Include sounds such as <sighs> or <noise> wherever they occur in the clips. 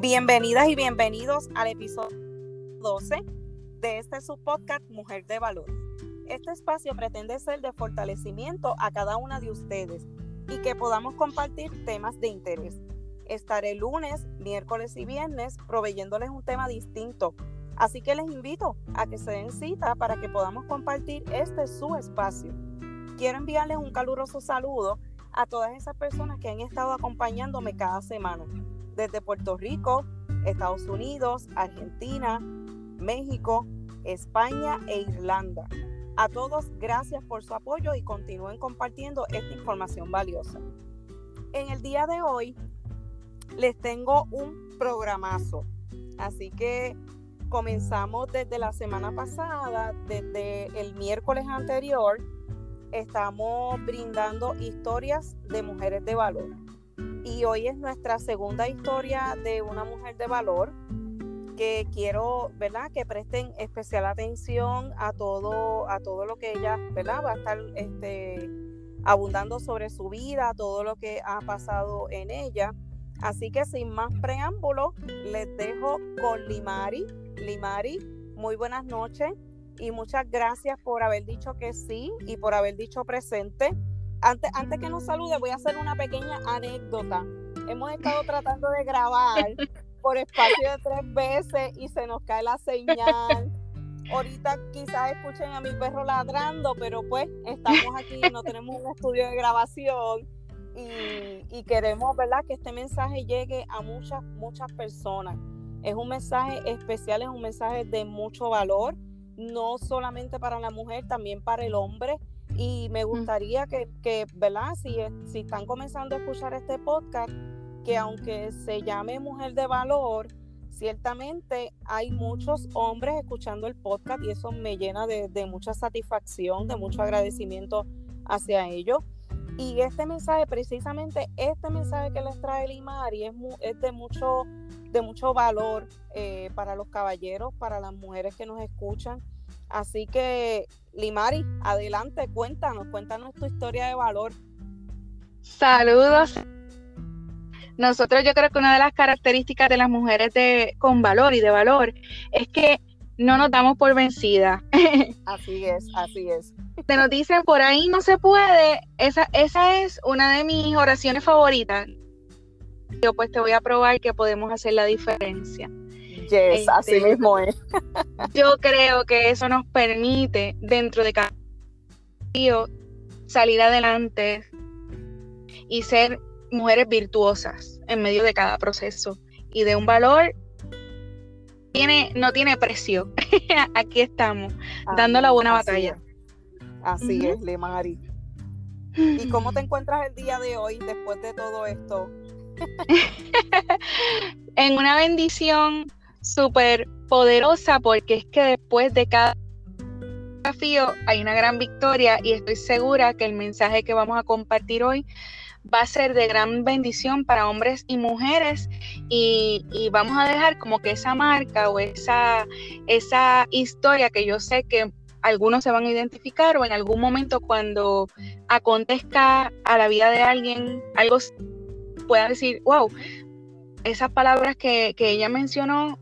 Bienvenidas y bienvenidos al episodio 12 de este subpodcast Mujer de Valor. Este espacio pretende ser de fortalecimiento a cada una de ustedes y que podamos compartir temas de interés. Estaré lunes, miércoles y viernes proveyéndoles un tema distinto, así que les invito a que se den cita para que podamos compartir este su espacio. Quiero enviarles un caluroso saludo a todas esas personas que han estado acompañándome cada semana desde Puerto Rico, Estados Unidos, Argentina, México, España e Irlanda. A todos, gracias por su apoyo y continúen compartiendo esta información valiosa. En el día de hoy les tengo un programazo, así que comenzamos desde la semana pasada, desde el miércoles anterior, estamos brindando historias de mujeres de valor y hoy es nuestra segunda historia de una mujer de valor que quiero, ¿verdad? Que presten especial atención a todo, a todo lo que ella, ¿verdad? Va a estar este, abundando sobre su vida, todo lo que ha pasado en ella. Así que sin más preámbulo, les dejo con Limari. Limari, muy buenas noches y muchas gracias por haber dicho que sí y por haber dicho presente antes, antes que nos salude, voy a hacer una pequeña anécdota. Hemos estado tratando de grabar <laughs> por espacio de tres veces y se nos cae la señal. Ahorita quizás escuchen a mi perro ladrando, pero pues estamos aquí, no tenemos un estudio de grabación y, y queremos, ¿verdad?, que este mensaje llegue a muchas, muchas personas. Es un mensaje especial, es un mensaje de mucho valor, no solamente para la mujer, también para el hombre y me gustaría que, que ¿verdad? Si, si están comenzando a escuchar este podcast, que aunque se llame Mujer de Valor, ciertamente hay muchos hombres escuchando el podcast y eso me llena de, mucha satisfacción, de mucho agradecimiento hacia ellos. Y este mensaje, precisamente este mensaje que les trae Limari es, es de, mucho, de mucho valor eh, para los caballeros, para las mujeres que nos escuchan. Así que, Limari, adelante, cuéntanos, cuéntanos tu historia de valor. Saludos. Nosotros yo creo que una de las características de las mujeres de, con valor y de valor es que no nos damos por vencida. <laughs> Así es, así es. Te nos dicen por ahí no se puede, esa, esa es una de mis oraciones favoritas. Yo pues te voy a probar que podemos hacer la diferencia. Yes, así este, mismo es. <laughs> yo creo que eso nos permite, dentro de cada salir adelante y ser mujeres virtuosas en medio de cada proceso y de un valor tiene, no tiene precio. <laughs> Aquí estamos, dando la buena batalla. Así es, Lemari. ¿Y <sighs> cómo te encuentras el día de hoy después de todo esto? <laughs> en una bendición súper poderosa porque es que después de cada desafío hay una gran victoria y estoy segura que el mensaje que vamos a compartir hoy va a ser de gran bendición para hombres y mujeres. Y, vamos a dejar como que esa marca o esa, esa historia que yo sé que algunos se van a identificar o en algún momento cuando acontezca a la vida de alguien algo pueda decir, wow, esas palabras que, que ella mencionó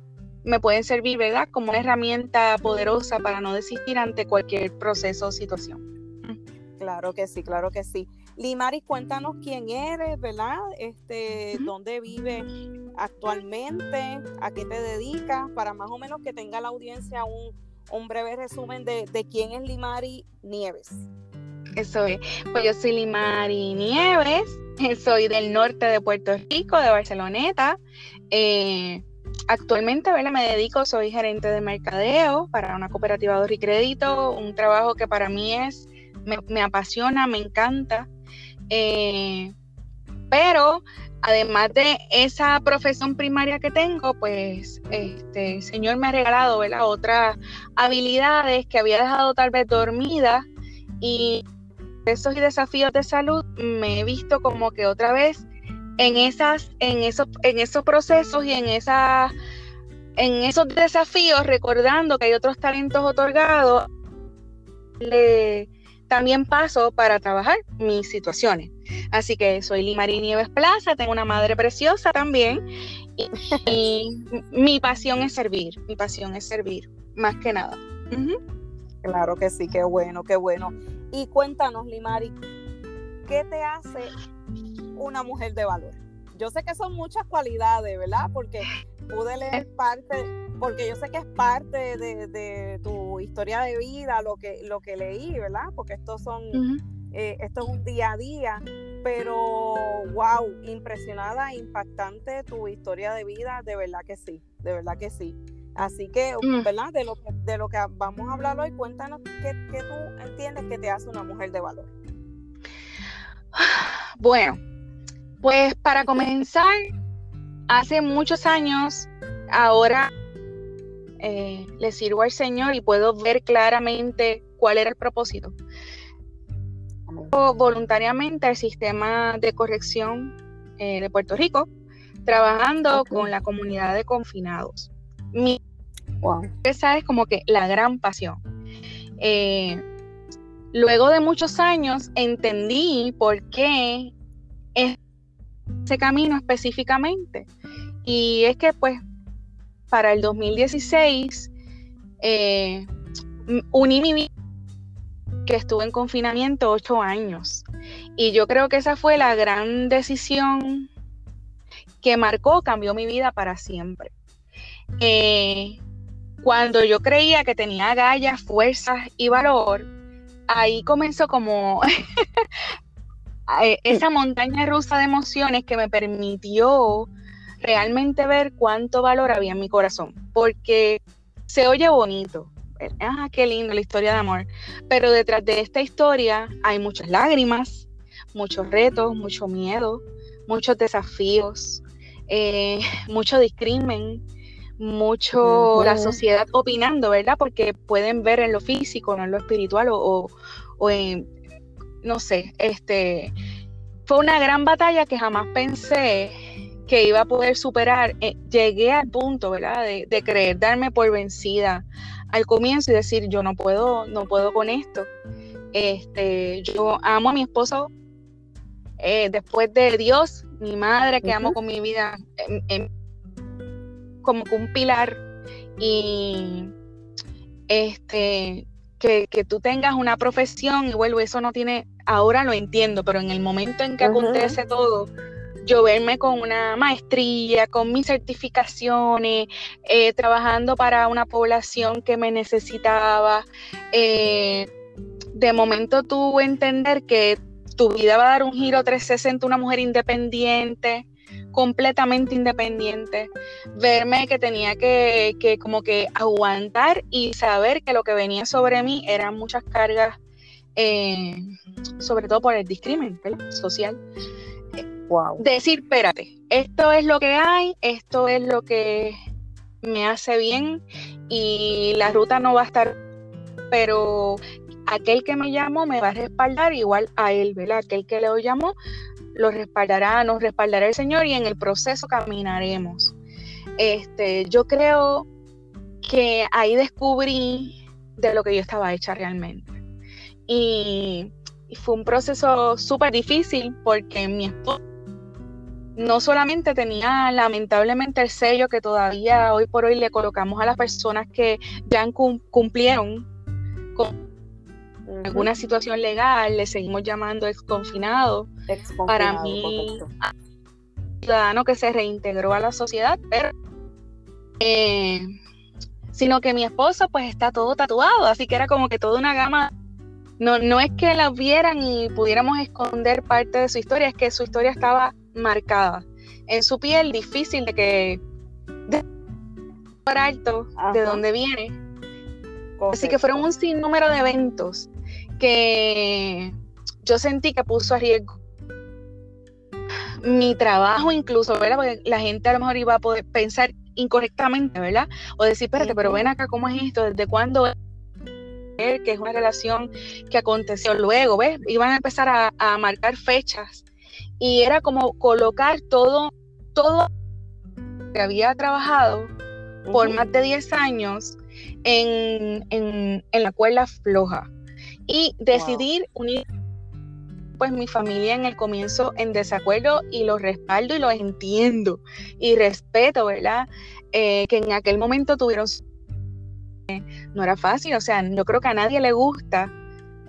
me pueden servir, ¿verdad? Como una herramienta poderosa para no desistir ante cualquier proceso o situación. Claro que sí, claro que sí. Limari, cuéntanos quién eres, ¿verdad? Este, dónde vives actualmente, a qué te dedicas, para más o menos que tenga la audiencia un, un breve resumen de, de, quién es Limari Nieves. Eso es. Pues yo soy Limari Nieves, <laughs> soy del norte de Puerto Rico, de Barceloneta. Eh, Actualmente me dedico, soy gerente de mercadeo para una cooperativa de crédito, un trabajo que para mí es, me, apasiona, me encanta. Eh, pero además de esa profesión primaria que tengo, pues este el Señor me ha regalado otras habilidades que había dejado tal vez dormidas y esos desafíos de salud me he visto como que otra vez en esas, en esos, en esos procesos y en esa, en esos desafíos, recordando que hay otros talentos otorgados, también paso para trabajar mis situaciones. Así que soy Limari Nieves Plaza, tengo una madre preciosa también y, <laughs> mi pasión es servir, mi pasión es servir, más que nada. Claro que sí, qué bueno, qué bueno. Y cuéntanos, Limari, ¿qué te hace una mujer de valor? Yo sé que son muchas cualidades, ¿verdad? Porque pude leer parte, porque yo sé que es parte de, tu historia de vida, lo que, lo que leí, ¿verdad? Porque estos son, eh, esto es un día a día, pero wow, impresionada, impactante tu historia de vida, de verdad que sí, de verdad que sí. Así que, mm. ¿verdad? De lo que, de lo que vamos a hablar hoy, cuéntanos qué, qué tú entiendes que te hace una mujer de valor. Bueno, pues para comenzar, hace muchos años, ahora eh, le sirvo al Señor y puedo ver claramente cuál era el propósito. Voluntariamente al sistema de corrección eh, de Puerto Rico, trabajando con la comunidad de confinados. Mi, Esa es como que la gran pasión. Eh, luego de muchos años entendí por qué ese camino específicamente. Y es que pues para el 2016 eh, uní mi vida, que estuve en confinamiento ocho años. Y yo creo que esa fue la gran decisión que marcó, cambió mi vida para siempre. Eh, cuando yo creía que tenía gallas, fuerzas y valor, ahí comenzó como <laughs> esa montaña rusa de emociones que me permitió realmente ver cuánto valor había en mi corazón, porque se oye bonito, ah, qué lindo la historia de amor, pero detrás de esta historia hay muchas lágrimas, muchos retos, mucho miedo, muchos desafíos, eh, <laughs> mucho discrimen, mucho la sociedad opinando, ¿verdad? Porque pueden ver en lo físico, no en lo espiritual o, o en, no sé, este, fue una gran batalla que jamás pensé que iba a poder superar. Eh, llegué al punto, ¿verdad? De, creer, darme por vencida al comienzo y decir, yo no puedo, no puedo con esto. Este, yo amo a mi esposo eh, después de Dios, mi madre que amo con mi vida, em, em, como un pilar. Y este, que, tú tengas una profesión y vuelvo, eso no tiene, ahora lo entiendo, pero en el momento en que acontece todo, yo verme con una maestría, con mis certificaciones, eh, trabajando para una población que me necesitaba, eh, de momento tú entender que tu vida va a dar un giro 360, una mujer independiente, completamente independiente, verme que tenía que, como que aguantar y saber que lo que venía sobre mí eran muchas cargas, eh, sobre todo por el discrimen social. Wow. Decir, espérate, esto es lo que hay, esto es lo que me hace bien y la ruta no va a estar, pero aquel que me llamó me va a respaldar igual a él, ¿verdad? Aquel que le llamó lo respaldará, nos respaldará el Señor y en el proceso caminaremos. Este, yo creo que ahí descubrí de lo que yo estaba hecha realmente. Y, fue un proceso súper difícil porque mi esposo no solamente tenía lamentablemente el sello que todavía hoy por hoy le colocamos a las personas que ya cumplieron con alguna situación legal, le seguimos llamando exconfinado. Para mí, ciudadano que se reintegró a la sociedad, pero eh, sino que mi esposo pues está todo tatuado, así que era como que toda una gama. No, no es que la vieran y pudiéramos esconder parte de su historia, es que su historia estaba marcada en su piel, difícil de que de por alto de dónde viene. Así que fueron un sinnúmero de eventos que yo sentí que puso a riesgo mi trabajo incluso, ¿verdad? Porque la gente a lo mejor iba a poder pensar incorrectamente, ¿verdad? O decir, espérate, pero ven acá, ¿cómo es esto? ¿Desde cuándo? Que es una relación que aconteció luego, ¿ves? Iban a empezar a, marcar fechas y era como colocar todo, todo que había trabajado por más de 10 años en, en, en la cuerda floja. Y decidir unir pues mi familia en el comienzo en desacuerdo y los respaldo y los entiendo y respeto, ¿verdad? Eh, que en aquel momento tuvieron... No era fácil, o sea, yo creo que a nadie le gusta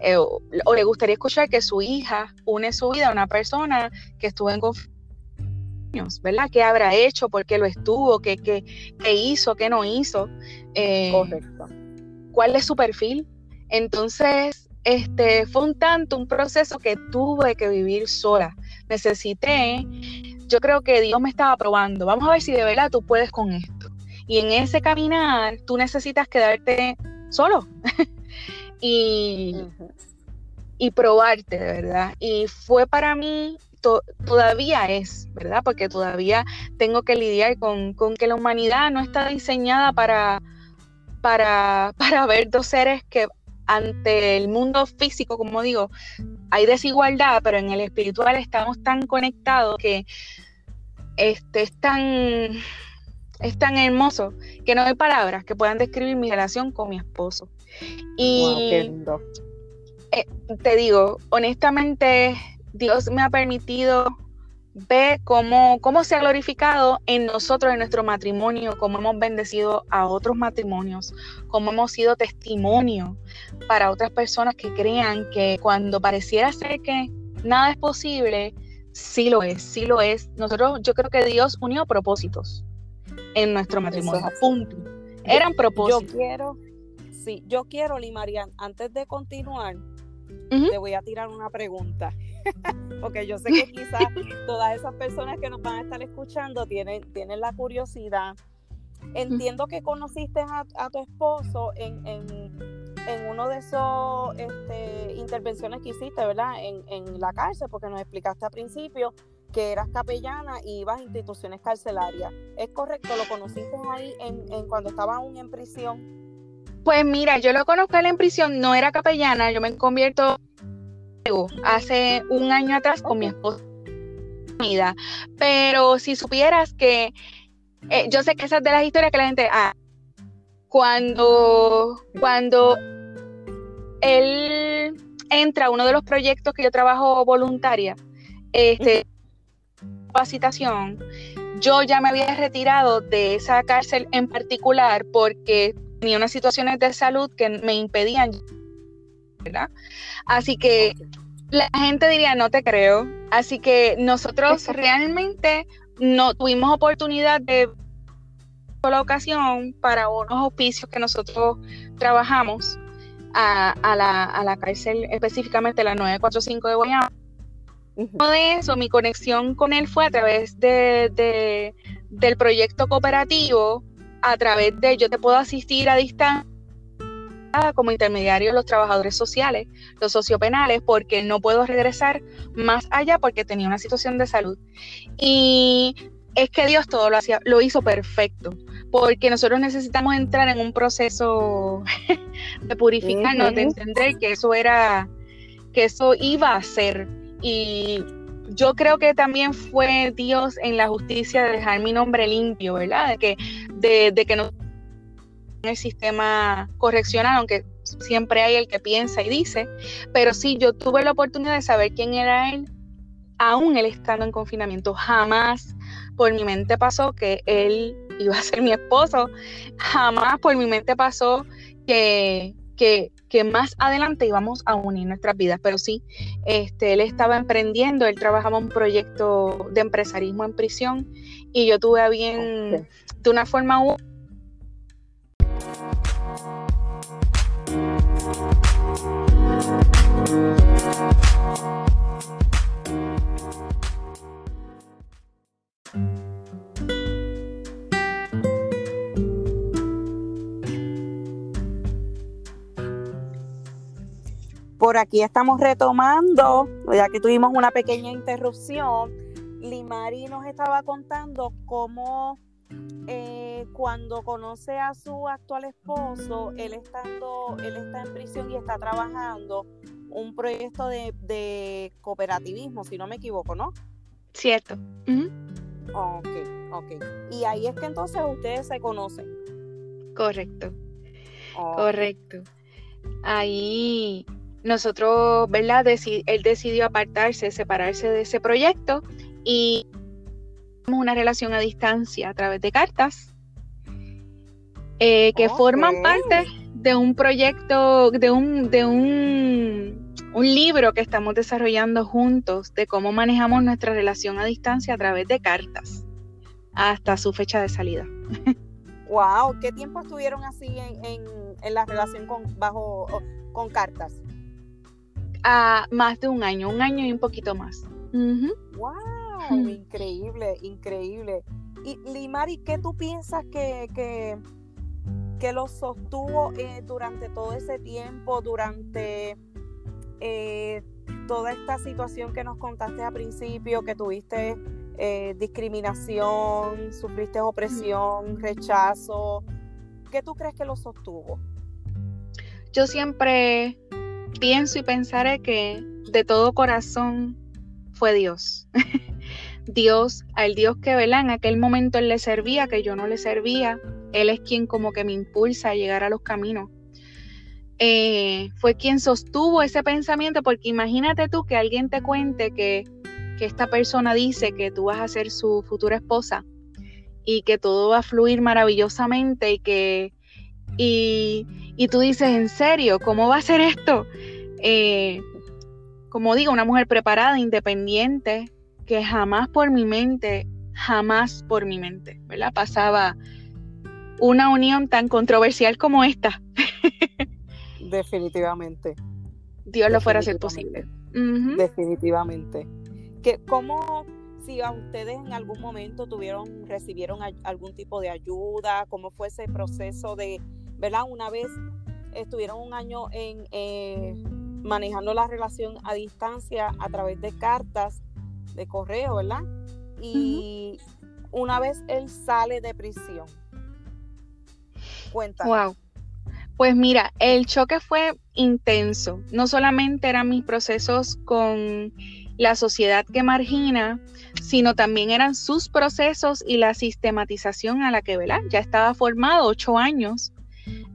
eh, o, le gustaría escuchar que su hija une su vida a una persona que estuvo en conflicto, ¿verdad? ¿Qué habrá hecho? ¿Por qué lo estuvo? ¿Qué, qué, qué hizo? ¿Qué no hizo? Eh, Correcto. ¿Cuál es su perfil? Entonces, este, fue un tanto un proceso que tuve que vivir sola. Necesité, yo creo que Dios me estaba probando. Vamos a ver si de verdad tú puedes con esto. Y en ese caminar, tú necesitas quedarte solo. <laughs> y, y probarte, de verdad. Y fue para mí, todavía es, ¿verdad? Porque todavía tengo que lidiar con, que la humanidad no está diseñada para, para, <laughs> para ver dos seres que ante el mundo físico, como digo, hay desigualdad, pero en el espiritual estamos tan conectados que este, es tan es tan hermoso que no hay palabras que puedan describir mi relación con mi esposo. Y eh, te digo, honestamente, Dios me ha permitido ver cómo, cómo se ha glorificado en nosotros, en nuestro matrimonio, cómo hemos bendecido a otros matrimonios, cómo hemos sido testimonio para otras personas que crean que cuando pareciera ser que nada es posible, sí lo es, sí lo es. Nosotros, yo creo que Dios unió propósitos en nuestro matrimonio, punto. Eran propósitos. Yo quiero, sí, yo quiero, Limarian, antes de continuar, te voy a tirar una pregunta. <laughs> Porque yo sé que quizás todas esas personas que nos van a estar escuchando tienen, tienen la curiosidad. Entiendo que conociste a, tu esposo en, en, uno de esos este, intervenciones que hiciste, ¿verdad? En, en la cárcel, porque nos explicaste al principio que eras capellana y ibas a instituciones carcelarias. ¿Es correcto? ¿Lo conociste ahí en, cuando estaba aún en prisión? Pues mira, yo lo conozco en prisión, no era capellana, yo me convierto hace un año atrás con mi esposa. Pero si supieras que eh, yo sé que esas de las historias que la gente ah, cuando cuando él entra a uno de los proyectos que yo trabajo voluntaria, este capacitación, yo ya me había retirado de esa cárcel en particular porque tenía unas situaciones de salud que me impedían, ¿verdad? Así que la gente diría, no te creo. Así que nosotros realmente no tuvimos oportunidad de la ocasión para unos auspicios que nosotros trabajamos a, la, a la cárcel específicamente la 945 de Guayama de eso, mi conexión con él fue a través de, del proyecto cooperativo, a través de yo te puedo asistir a distancia como intermediario los trabajadores sociales, los sociopenales, porque no puedo regresar más allá porque tenía una situación de salud. Y es que Dios todo lo hacía, lo hizo perfecto, porque nosotros necesitamos entrar en un proceso <laughs> de purificarnos, de entender que eso era, que eso iba a ser y yo creo que también fue Dios en la justicia de dejar mi nombre limpio, ¿verdad? De que, de, que no el sistema correccional, aunque siempre hay el que piensa y dice, pero sí, yo tuve la oportunidad de saber quién era él, aún él estando en confinamiento. Jamás por mi mente pasó que él iba a ser mi esposo, jamás por mi mente pasó que, que, que más adelante íbamos a unir nuestras vidas, pero sí, este, él estaba emprendiendo, él trabajaba un proyecto de empresarismo en prisión y yo tuve a bien, de una forma u Por aquí estamos retomando, ya que tuvimos una pequeña interrupción. Limari nos estaba contando cómo eh, cuando conoce a su actual esposo, él estando, él está en prisión y está trabajando un proyecto de, cooperativismo, si no me equivoco, ¿no? Cierto. Ok, ok. Y ahí es que entonces ustedes se conocen. Correcto. Correcto. Ahí nosotros, ¿verdad? él decidió apartarse, separarse de ese proyecto y una relación a distancia a través de cartas eh, que forman parte de un proyecto, de un, de un, un libro que estamos desarrollando juntos de cómo manejamos nuestra relación a distancia a través de cartas hasta su fecha de salida. Wow, ¿qué tiempo estuvieron así en, en, la relación con bajo con cartas? A más de un año, un año y un poquito más. Wow, increíble, increíble. Y Limari, ¿qué tú piensas que, que, que lo sostuvo eh, durante todo ese tiempo, durante eh, toda esta situación que nos contaste al principio, que tuviste eh, discriminación, sufriste opresión, rechazo? ¿Qué tú crees que lo sostuvo? Yo siempre pienso y pensaré que de todo corazón fue Dios. <laughs> Dios, al Dios que ¿verdad? en aquel momento él le servía, que yo no le servía, él es quien como que me impulsa a llegar a los caminos. Eh, fue quien sostuvo ese pensamiento, porque imagínate tú que alguien te cuente que, que esta persona dice que tú vas a ser su futura esposa y que todo va a fluir maravillosamente y que y, tú dices, ¿en serio? ¿Cómo va a ser esto? Eh, como digo, una mujer preparada, independiente, que jamás por mi mente, jamás por mi mente, ¿verdad? Pasaba una unión tan controversial como esta. <laughs> Definitivamente. Dios lo fuera a hacer posible. Definitivamente. Que, ¿Cómo, si a ustedes en algún momento tuvieron, recibieron algún tipo de ayuda? ¿Cómo fue ese proceso de, ¿verdad? Una vez estuvieron un año en eh, manejando la relación a distancia a través de cartas, de correo, ¿verdad? Y una vez él sale de prisión, Wow. Pues mira, el choque fue intenso. No solamente eran mis procesos con la sociedad que margina, sino también eran sus procesos y la sistematización a la que, ¿verdad? Ya estaba formado ocho años.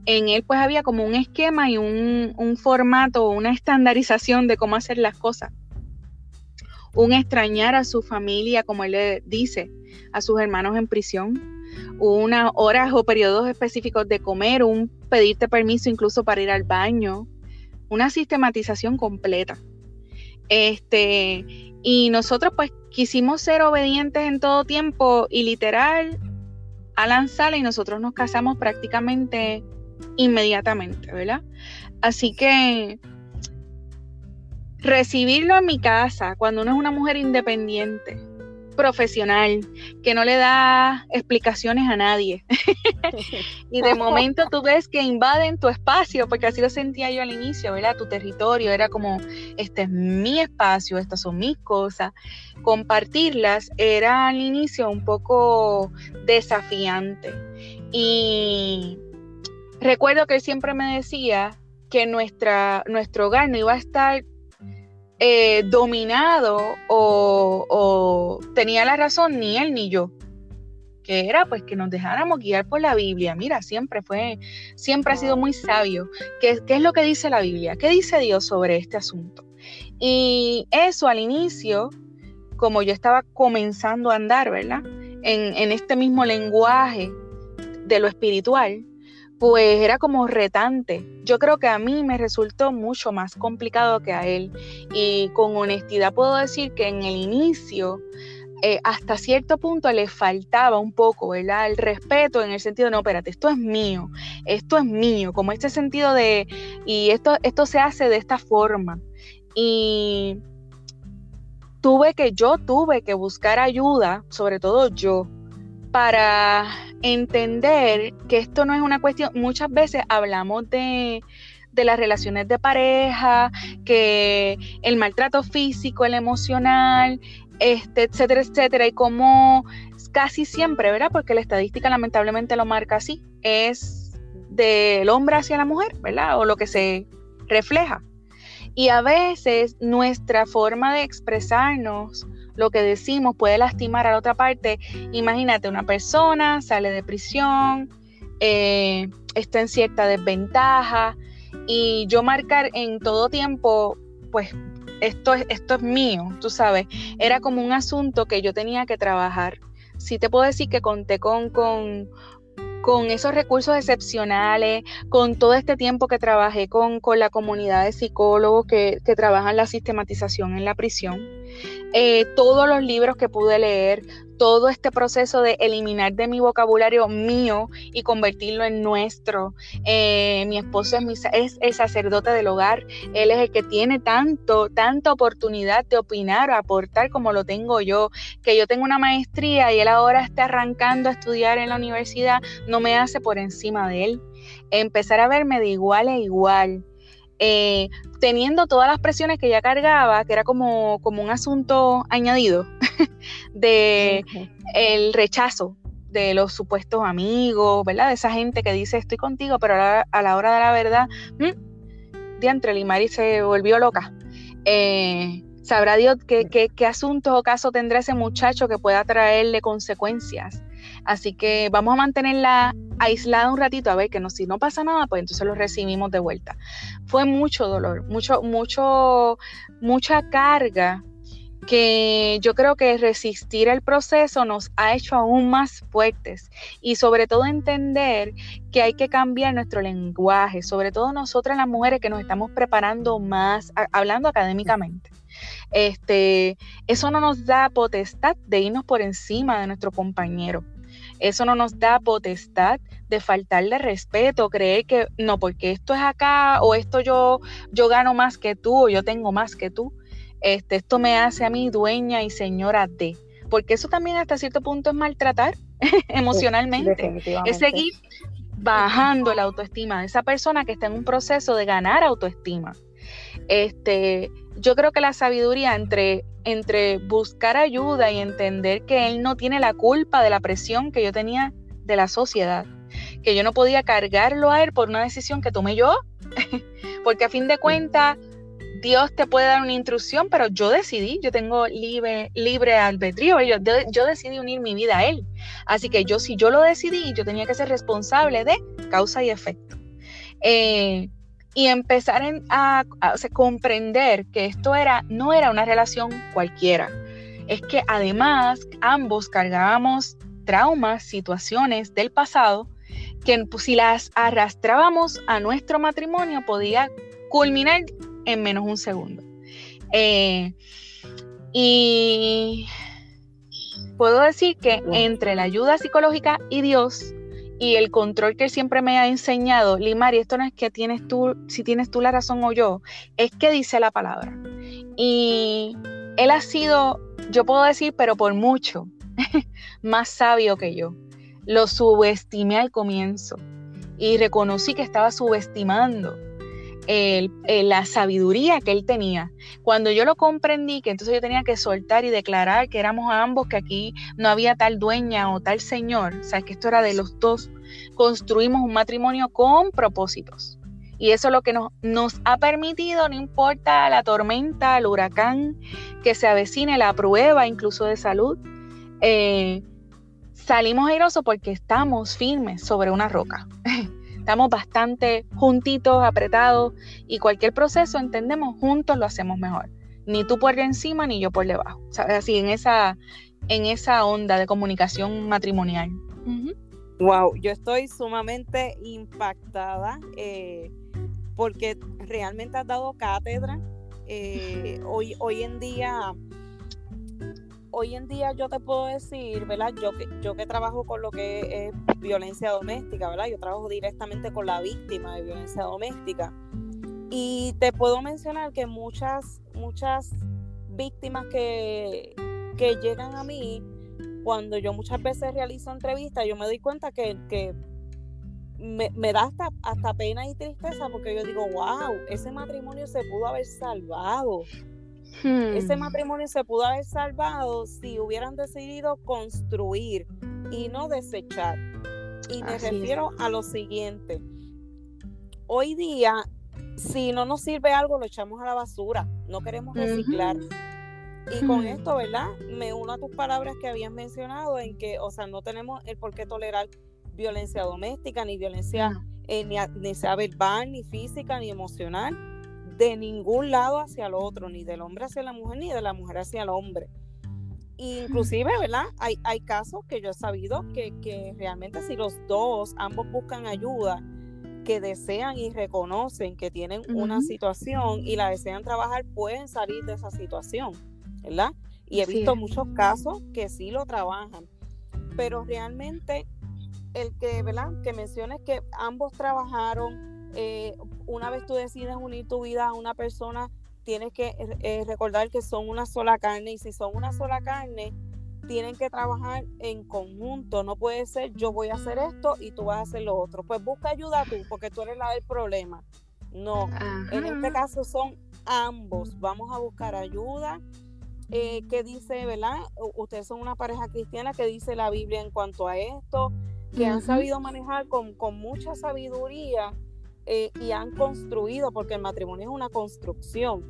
En él pues había como un esquema y un, un formato, una estandarización de cómo hacer las cosas. Un extrañar a su familia, como él le dice, a sus hermanos en prisión, unas horas o periodos específicos de comer, un pedirte permiso incluso para ir al baño, una sistematización completa. Este, y nosotros pues quisimos ser obedientes en todo tiempo y literal a lanzarla y nosotros nos casamos prácticamente inmediatamente, ¿verdad? Así que recibirlo en mi casa cuando uno es una mujer independiente, profesional, que no le da explicaciones a nadie. <laughs> y de momento tú ves que invaden tu espacio, porque así lo sentía yo al inicio, ¿verdad? Tu territorio era como, este es mi espacio, estas son mis cosas. Compartirlas era al inicio un poco desafiante. Y recuerdo que él siempre me decía que nuestra, nuestro hogar no iba a estar eh, dominado o, tenía la razón ni él ni yo que era pues que nos dejáramos guiar por la Biblia. Mira, siempre fue, siempre ha sido muy sabio. ¿Qué, ¿Qué, es lo que dice la Biblia? ¿Qué dice Dios sobre este asunto? Y eso al inicio, como yo estaba comenzando a andar, ¿verdad? En, en este mismo lenguaje de lo espiritual, pues era como retante. Yo creo que a mí me resultó mucho más complicado que a él. Y con honestidad puedo decir que en el inicio, eh, hasta cierto punto le faltaba un poco, ¿verdad? El respeto en el sentido, no, espérate, esto es mío, esto es mío, como este sentido de, y esto, esto se hace de esta forma. Y tuve que, yo tuve que buscar ayuda, sobre todo yo, para entender que esto no es una cuestión, muchas veces hablamos de, las relaciones de pareja, que el maltrato físico, el emocional, este, etcétera, etcétera, y como casi siempre, ¿verdad? Porque la estadística lamentablemente lo marca así, es del hombre hacia la mujer, ¿verdad? O lo que se refleja. Y a veces nuestra forma de expresarnos lo que decimos puede lastimar a la otra parte. Imagínate, una persona sale de prisión, eh, está en cierta desventaja y yo marcar en todo tiempo, pues esto es, esto es mío, tú sabes, era como un asunto que yo tenía que trabajar. Sí te puedo decir que conté con, con, con esos recursos excepcionales, con todo este tiempo que trabajé con, la comunidad de psicólogos que, que trabajan la sistematización en la prisión, eh, todos los libros que pude leer, todo este proceso de eliminar de mi vocabulario mío y convertirlo en nuestro. Eh, mi esposo es, es, el sacerdote del hogar, él es el que tiene tanto, tanta oportunidad de opinar aportar como lo tengo yo, que yo tengo una maestría y él ahora está arrancando a estudiar en la universidad, no me hace por encima de él. Empezar a verme de igual a igual. Eh, teniendo todas las presiones que ya cargaba, que era como, como un asunto añadido <laughs> de el rechazo de los supuestos amigos, ¿verdad? De esa gente que dice estoy contigo, pero a la, hora de la verdad, mmm, diantre, Limari se volvió loca. Eh, sabrá Dios qué, asuntos o caso tendrá ese muchacho que pueda traerle consecuencias. Así que vamos a mantenerla aislada un ratito a ver que no, si no pasa nada, pues entonces lo recibimos de vuelta. Fue mucho dolor, mucho, mucho, mucha carga que yo creo que resistir el proceso nos ha hecho aún más fuertes y sobre todo entender que hay que cambiar nuestro lenguaje, sobre todo nosotras las mujeres que nos estamos preparando más, hablando académicamente. Este, eso no nos da potestad de irnos por encima de nuestro compañero. Eso no nos da potestad de faltarle respeto, creer que no, porque esto es acá o esto yo, yo gano más que tú o yo tengo más que tú. Este, esto me hace a mí dueña y señora de. Porque eso también hasta cierto punto es maltratar <laughs> emocionalmente. Es seguir bajando la autoestima de esa persona que está en un proceso de ganar autoestima. Este, yo creo que la sabiduría entre entre buscar ayuda y entender que él no tiene la culpa de la presión que yo tenía de la sociedad, que yo no podía cargarlo a él por una decisión que tomé yo, <laughs> porque a fin de cuentas Dios te puede dar una intrusión, pero yo decidí, yo tengo libre, libre albedrío, yo, yo decidí unir mi vida a Él. Así que yo, si yo lo decidí, yo tenía que ser responsable de causa y efecto. Eh, y empezar a, comprender que esto era, no era una relación cualquiera. Es que además ambos cargábamos traumas, situaciones del pasado que pues, si las arrastrábamos a nuestro matrimonio podía culminar en menos un segundo. Eh, y puedo decir que entre la ayuda psicológica y Dios, y el control que él siempre me ha enseñado, Limari, esto no es que tienes tú, si tienes tú la razón o yo, es que dice la palabra. Y él ha sido, yo puedo decir, pero por mucho, <laughs> más sabio que yo. Lo subestimé al comienzo y reconocí que estaba subestimando la sabiduría que él tenía. Cuando yo lo comprendí, que entonces yo tenía que soltar y declarar que éramos ambos, que aquí no había tal dueña o tal señor, o sea, que esto era de los dos, construimos un matrimonio con propósitos. Y eso es lo que nos, nos ha permitido, no importa la tormenta, el huracán que se avecine, la prueba incluso de salud, eh, salimos airosos porque estamos firmes sobre una roca. <laughs> Estamos bastante juntitos, apretados y cualquier proceso entendemos juntos lo hacemos mejor. Ni tú por encima ni yo por debajo. ¿Sabes? Así en esa, en esa onda de comunicación matrimonial. Wow, yo estoy sumamente impactada eh, porque realmente has dado cátedra. Eh, <laughs> hoy, hoy en día hoy en día yo te puedo decir, ¿verdad? Yo que, yo que trabajo con lo que es violencia doméstica, ¿verdad? Yo trabajo directamente con la víctima de violencia doméstica. Y te puedo mencionar que muchas, muchas víctimas que, que llegan a mí, cuando yo muchas veces realizo entrevistas, yo me doy cuenta que, que me, me, da hasta, hasta pena y tristeza porque yo digo, wow, ese matrimonio se pudo haber salvado. Ese hmm. matrimonio se pudo haber salvado si hubieran decidido construir y no desechar. Y me refiero a lo siguiente. Hoy día, si no nos sirve algo, lo echamos a la basura. No queremos reciclar. Y con hmm. esto, ¿verdad? Me uno a tus palabras que habías mencionado en que, o sea, no tenemos el por qué tolerar violencia doméstica ni violencia eh, ni, ni sea verbal, ni física, ni emocional, de ningún lado hacia el otro, ni del hombre hacia la mujer, ni de la mujer hacia el hombre. Inclusive, ¿verdad? Hay, hay casos que yo he sabido que, que realmente si los dos, ambos buscan ayuda, que desean y reconocen que tienen una situación y la desean trabajar, pueden salir de esa situación, ¿verdad? Y he visto muchos casos que sí lo trabajan, pero realmente el que, ¿verdad? Que menciones que ambos trabajaron, eh, una vez tú decides unir tu vida a una persona, tienes que eh, recordar que son una sola carne y si son una sola carne, tienen que trabajar en conjunto. No puede ser yo voy a hacer esto y tú vas a hacer lo otro. Pues busca ayuda tú porque tú eres la del problema. No, en este caso son ambos. Vamos a buscar ayuda. Eh, ¿Qué dice, verdad? Ustedes son una pareja cristiana que dice la Biblia en cuanto a esto, que han sabido manejar con, con mucha sabiduría eh, y han construido, porque el matrimonio es una construcción.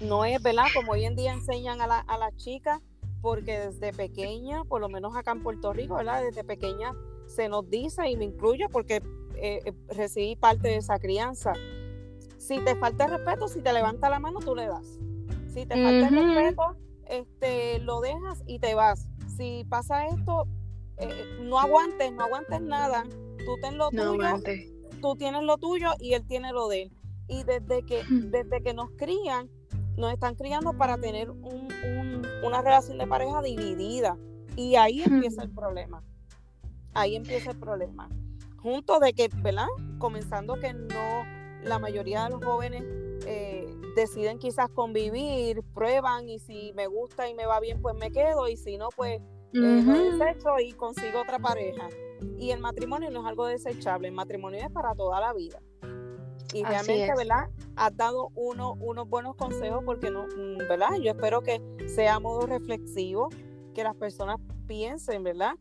No es, ¿verdad? Como hoy en día enseñan a, la, a las chicas porque desde pequeña, por lo menos acá en Puerto Rico, ¿verdad? Desde pequeña se nos dice, y me incluyo porque eh, eh, recibí parte de esa crianza, si te falta respeto, si te levanta la mano, tú le das. Si te falta respeto, este, lo dejas y te vas. Si pasa esto, eh, no aguantes, no aguantes nada. Tú ten lo tuyo, tú tienes lo tuyo y él tiene lo de él. Y desde que, desde que nos crían, nos están criando para tener una relación de pareja dividida. Y ahí empieza el problema. Ahí empieza el problema. Junto de que, ¿verdad? Comenzando que no, la mayoría de los jóvenes eh, deciden quizás convivir, prueban y si me gusta y me va bien, pues me quedo y si no, pues uh desecho y consigo otra pareja. Y el matrimonio no es algo desechable, el matrimonio es para toda la vida. Y realmente, ¿verdad? Has dado uno, unos buenos consejos porque no, mm, ¿verdad? Yo espero que sea modo reflexivo, que las personas piensen, ¿verdad?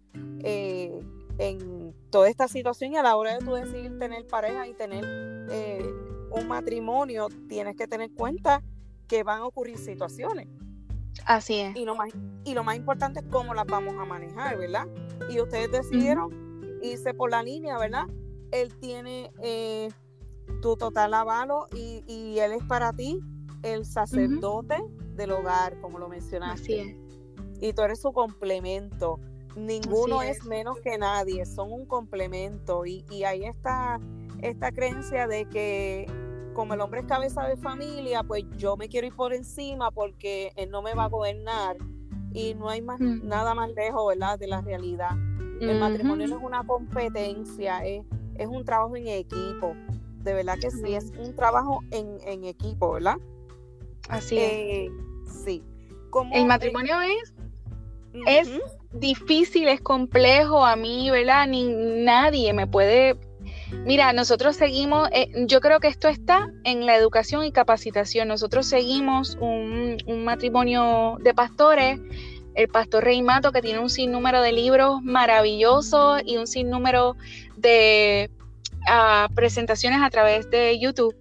Eh, en toda esta situación y a la hora de tú decidir tener pareja y tener eh, un matrimonio, tienes que tener cuenta que van a ocurrir situaciones. Así es. Y lo más, y lo más importante es cómo las vamos a manejar, ¿verdad? Y ustedes decidieron irse por la línea, ¿verdad? Él tiene eh, tu total avalo y, y Él es para ti el sacerdote del hogar, como lo mencionaste. Y tú eres su complemento. Ninguno es. menos que nadie, son un complemento. Y, y ahí está esta creencia de que como el hombre es cabeza de familia, pues yo me quiero ir por encima porque él no me va a gobernar. Y no hay más, nada más lejos, ¿verdad?, de la realidad. El matrimonio no es una competencia, es, es un trabajo en equipo de verdad que sí, es un trabajo en, equipo, ¿verdad? Así es. Eh, sí. el matrimonio es, es difícil, es complejo a mí, ¿verdad? Ni nadie me puede... Mira, nosotros seguimos, eh, yo creo que esto está en la educación y capacitación. Nosotros seguimos un, un matrimonio de pastores el pastor Rey Mato, que tiene un sinnúmero de libros maravillosos y un sinnúmero de a presentaciones a través de YouTube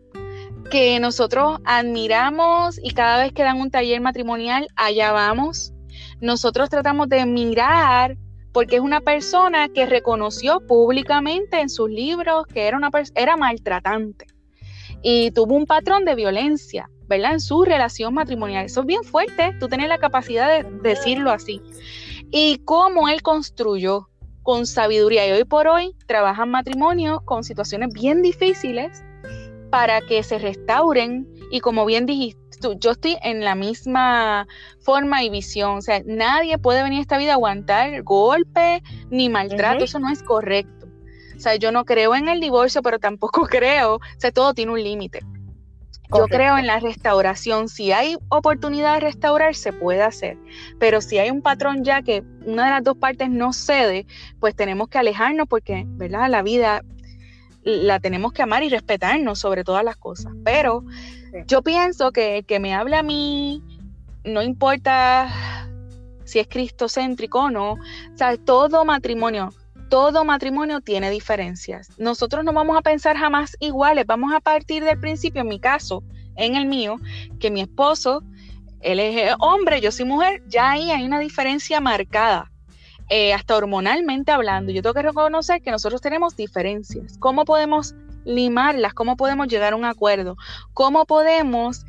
que nosotros admiramos y cada vez que dan un taller matrimonial, allá vamos. Nosotros tratamos de mirar porque es una persona que reconoció públicamente en sus libros que era, una era maltratante y tuvo un patrón de violencia, ¿verdad? En su relación matrimonial. Eso es bien fuerte, tú tienes la capacidad de decirlo así. Y cómo él construyó con sabiduría. Y hoy por hoy trabajan matrimonios con situaciones bien difíciles para que se restauren. Y como bien dijiste, yo estoy en la misma forma y visión. O sea, nadie puede venir a esta vida a aguantar golpe ni maltrato. Eso no es correcto. O sea, yo no creo en el divorcio, pero tampoco <laughs> creo. O sea, todo tiene un límite. Yo creo en la restauración. Si hay oportunidad de restaurar, se puede hacer. Pero si hay un patrón ya que una de las dos partes no cede, pues tenemos que alejarnos porque, ¿verdad? La vida la tenemos que amar y respetarnos sobre todas las cosas. Pero yo pienso que que me hable a mí, no importa si es cristocéntrico o no, o sea, todo matrimonio, todo matrimonio tiene diferencias. Nosotros no vamos a pensar jamás iguales, vamos a partir del principio, en mi caso, en el mío, que mi esposo, él es hombre, yo soy mujer, ya ahí hay una diferencia marcada. eh, hasta hormonalmente hablando. Yo tengo que reconocer que nosotros tenemos diferencias. ¿Cómo podemos limarlas? ¿Cómo podemos llegar a un acuerdo? ¿Cómo podemos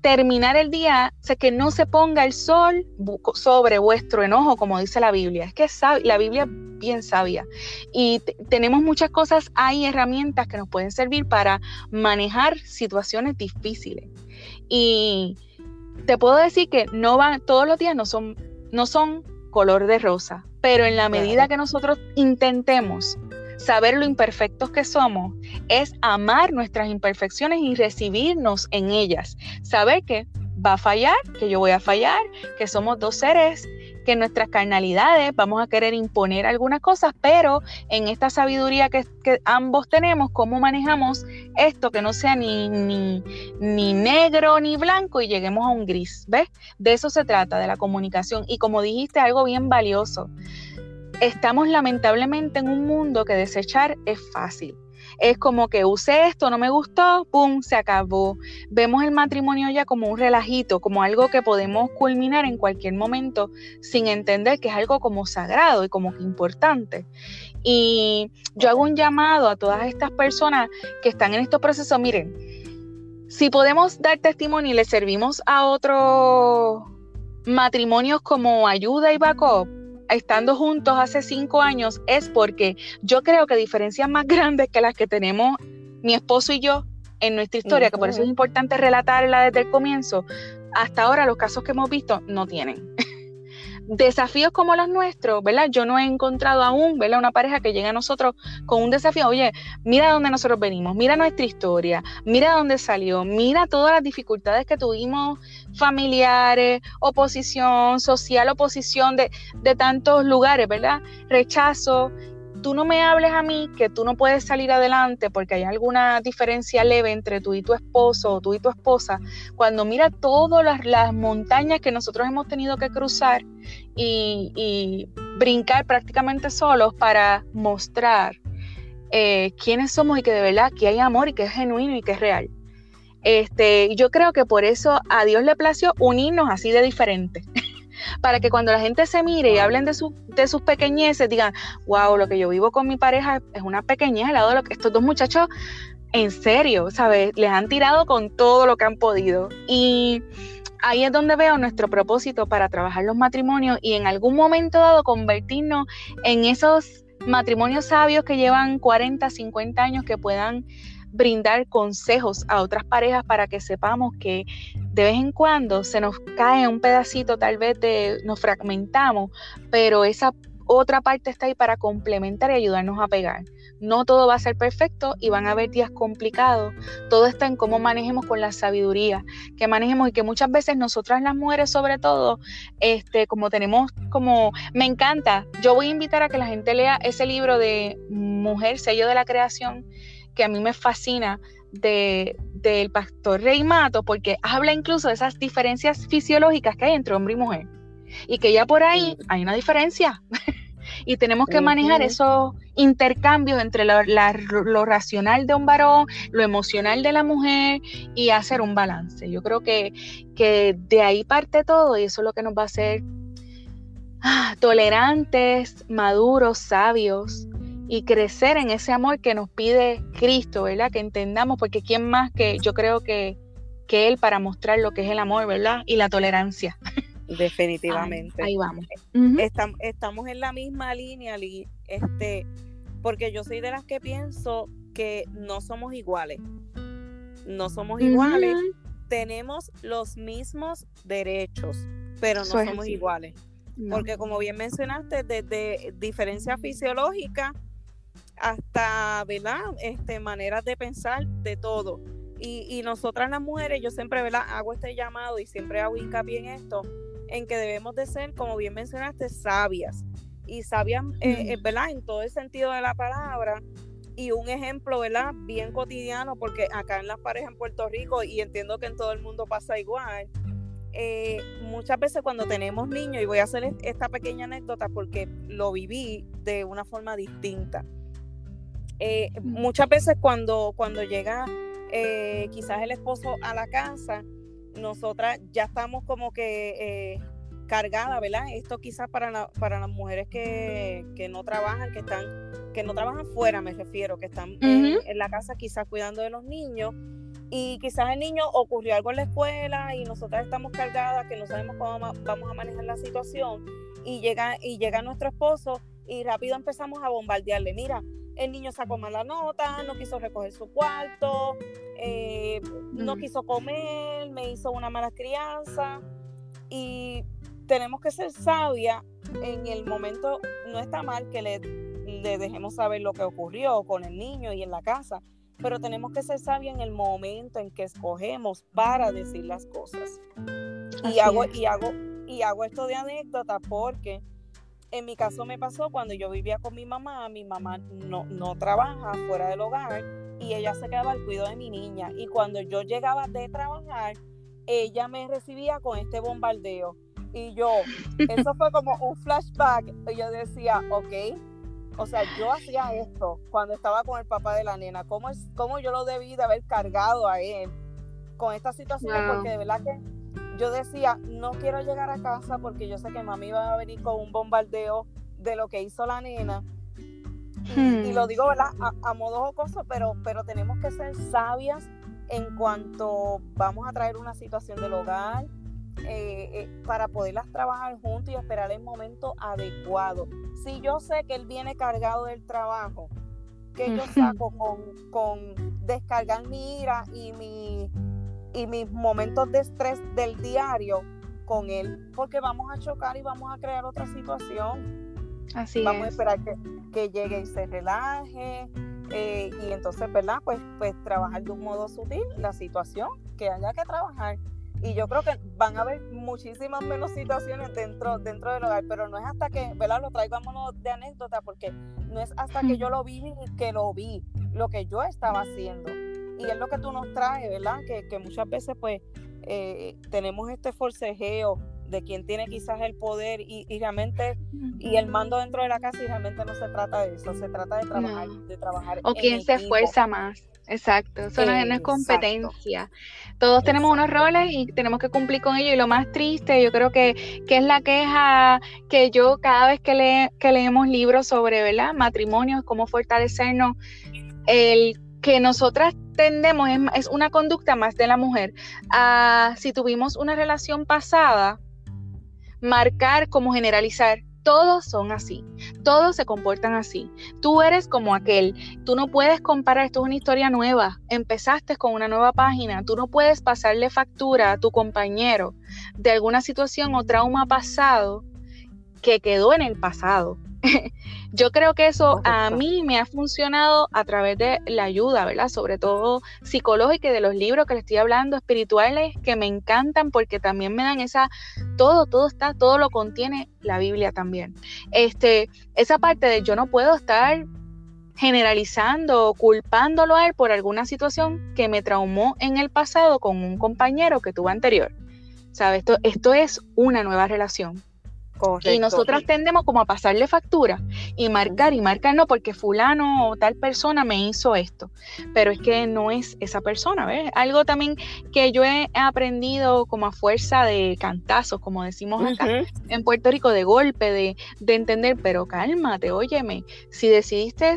terminar el día, sé que no se ponga el sol sobre vuestro enojo, como dice la Biblia. Es que la Biblia es bien sabia. Y tenemos muchas cosas, hay herramientas que nos pueden servir para manejar situaciones difíciles. Y te puedo decir que no van, todos los días no son, no son color de rosa, pero en la medida que nosotros intentemos saber lo imperfectos que somos, es amar nuestras imperfecciones y recibirnos en ellas. Saber que va a fallar, que yo voy a fallar, que somos dos seres, que nuestras carnalidades vamos a querer imponer algunas cosas, pero en esta sabiduría que, ambos tenemos, cómo manejamos esto que no sea ni, ni, ni negro ni blanco y lleguemos a un gris, ¿ves? De eso se trata, de la comunicación. Y como dijiste, algo bien valioso estamos lamentablemente en un mundo que desechar es fácil. Es como que usé esto, no me gustó, ¡pum! Se acabó. Vemos el matrimonio ya como un relajito, como algo que podemos culminar en cualquier momento sin entender que es algo como sagrado y como que importante. Y yo hago un llamado a todas estas personas que están en estos procesos, miren, si podemos dar testimonio y le servimos a otros matrimonios como ayuda y backup, estando juntos hace cinco años es porque yo creo que diferencias más <laughs> grandes que las que tenemos mi esposo y yo en nuestra historia, que por eso es importante relatarla desde el comienzo, hasta ahora los casos que hemos visto no tienen. Desafíos como los nuestros, ¿verdad? Yo no he encontrado aún, ¿verdad? Una pareja que llegue a nosotros con un desafío, oye, mira dónde nosotros venimos, mira nuestra historia, mira dónde salió, mira todas las dificultades que tuvimos familiares, oposición social, oposición de, de tantos lugares, ¿verdad? Rechazo, tú no me hables a mí que tú no puedes salir adelante porque hay alguna diferencia leve entre tú y tu esposo o tú y tu esposa, cuando mira todas las, montañas que nosotros hemos tenido que cruzar y, brincar prácticamente solos para mostrar eh, quiénes somos y que de verdad que hay amor y que es genuino y que es real. Este, yo creo que por eso a Dios le plació unirnos así de diferente. <laughs> para que cuando la gente se mire y hablen de, de sus pequeñeces, digan, wow, lo que yo vivo con mi pareja es una pequeñez al lado de lo que estos dos muchachos, en serio, ¿sabes? Les han tirado con todo lo que han podido. Y ahí es donde veo nuestro propósito para trabajar los matrimonios y en algún momento dado convertirnos en esos matrimonios sabios que llevan 40, 50 años que puedan brindar consejos a otras parejas para que sepamos que de vez en cuando se nos cae un pedacito, tal vez de, nos fragmentamos, pero esa otra parte está ahí para complementar y ayudarnos a pegar. No todo va a ser perfecto y van a haber días complicados. Todo está en cómo manejemos con la sabiduría, que manejemos y que muchas veces nosotras las mujeres sobre todo, este, como tenemos como, me encanta, yo voy a invitar a que la gente lea ese libro de Mujer, sello de la creación, que a mí me fascina de, del pastor Rey Mato, porque habla incluso de esas diferencias fisiológicas que hay entre hombre y mujer. Y que ya por ahí hay una diferencia. <laughs> y tenemos que manejar esos intercambios entre lo, racional de un varón, lo emocional de la mujer y hacer un balance. Yo creo que, que de ahí parte todo y eso es lo que nos va a hacer ah, tolerantes, maduros, sabios y crecer en ese amor que nos pide Cristo, ¿verdad? Que entendamos, porque ¿quién más que yo creo que, que Él para mostrar lo que es el amor, ¿verdad? Y la tolerancia. Definitivamente. <laughs> Ahí, vamos. estamos, en la misma línea, este, porque yo soy de las que pienso que no somos iguales. No somos iguales. Tenemos los mismos derechos, pero no somos iguales. Porque como bien mencionaste, desde diferencia fisiológica hasta, ¿verdad? Este, maneras de pensar de todo. Y, y, nosotras las mujeres, yo siempre, ¿verdad? Hago este llamado y siempre hago hincapié en esto, en que debemos de ser, como bien mencionaste, sabias. Y sabias, eh, ¿verdad? En todo el sentido de la palabra. Y un ejemplo, ¿verdad? Bien cotidiano, porque acá en las parejas en Puerto Rico, y entiendo que en todo el mundo pasa igual, eh, muchas veces cuando tenemos niños, y voy a hacer esta pequeña anécdota porque lo viví de una forma distinta. Eh, muchas veces cuando, cuando llega eh, quizás el esposo a la casa, nosotras ya estamos como que cargada, ¿verdad? Esto quizás para, para las mujeres que, no trabajan, que están, que no trabajan fuera, me refiero, que están en, la casa quizás cuidando de los niños. Y quizás el niño ocurrió algo en la escuela y nosotras estamos cargadas, que no sabemos cómo vamos a manejar la situación. Y llega, y llega nuestro esposo y rápido empezamos a bombardearle. Mira, el niño sacó mala nota, no quiso recoger su cuarto, eh, no quiso comer, me hizo una mala crianza. Y tenemos que ser sabia en el momento, no está mal que le, le dejemos saber lo que ocurrió con el niño y en la casa, pero tenemos que ser sabia en el momento en que escogemos para decir las cosas. Y hago, y hago, y hago esto de anécdota porque en mi caso me pasó cuando yo vivía con mi mamá, mi mamá no, no trabaja fuera del hogar y ella se quedaba al cuidado de mi niña. Y cuando yo llegaba de trabajar, ella me recibía con este bombardeo. Y yo, <laughs> eso fue como un flashback. Y yo decía, ok, o sea, yo hacía esto cuando estaba con el papá de la nena. ¿Cómo, es, cómo yo lo debí de haber cargado a él con esta situación? Porque de verdad que yo decía, no quiero llegar a casa porque yo sé que mami va a venir con un bombardeo de lo que hizo la nena. Y, lo hmm. digo, ¿verdad? A, modo jocoso, pero, pero tenemos que ser sabias en cuanto vamos a traer una situación del hogar, eh, eh, para poderlas trabajar juntos y esperar el momento adecuado. Si yo sé que él viene cargado del trabajo, que yo saco con, con descargar mi ira y mi y mis momentos de estrés del diario con él, porque vamos a chocar y vamos a crear otra situación. Así vamos a esperar que, que, llegue y se relaje. Eh, y entonces, ¿verdad? Pues, pues trabajar de un modo sutil la situación que haya que trabajar. Y yo creo que van a haber muchísimas menos situaciones dentro, dentro del hogar, pero no es hasta que, ¿verdad? Lo modo de anécdota, porque no es hasta que yo lo vi que lo vi, lo que yo estaba haciendo y es lo que tú nos traes, ¿verdad? Que, muchas veces pues eh, tenemos este forcejeo de quien tiene quizás el poder y, realmente y el mando dentro de la casa y realmente no se trata de eso, se trata de trabajar, de trabajar. O quien se esfuerza más. Exacto, eso no, es competencia. Todos tenemos unos roles y tenemos que cumplir con ellos. Y lo más triste, yo creo que, que es la queja que yo cada vez que, que leemos libros sobre ¿verdad? matrimonios, cómo fortalecernos, el que nosotras tendemos, es, una conducta más de la mujer, a si tuvimos una relación pasada, marcar como generalizar. Todos son así, todos se comportan así. Tú eres como aquel, tú no puedes comparar, esto es una historia nueva, empezaste con una nueva página, tú no puedes pasarle factura a tu compañero de alguna situación o trauma pasado que quedó en el pasado. <laughs> Yo creo que eso a mí me ha funcionado a través de la ayuda, ¿verdad? Sobre todo psicológica y de los libros que le estoy hablando, espirituales, que me encantan porque también me dan esa, todo, todo está, todo lo contiene la Biblia también. Este, esa parte de yo no puedo estar generalizando o culpándolo a él por alguna situación que me traumó en el pasado con un compañero que tuvo anterior. ¿Sabes? Esto, esto es una nueva relación. Y nosotras tendemos como a pasarle factura y marcar y marcar, no, porque fulano o tal persona me hizo esto, pero es que no es esa persona, ¿ves? Algo también que yo he aprendido como a fuerza de cantazos, como decimos acá en Puerto Rico, de golpe, de, de entender, pero cálmate, óyeme, si decidiste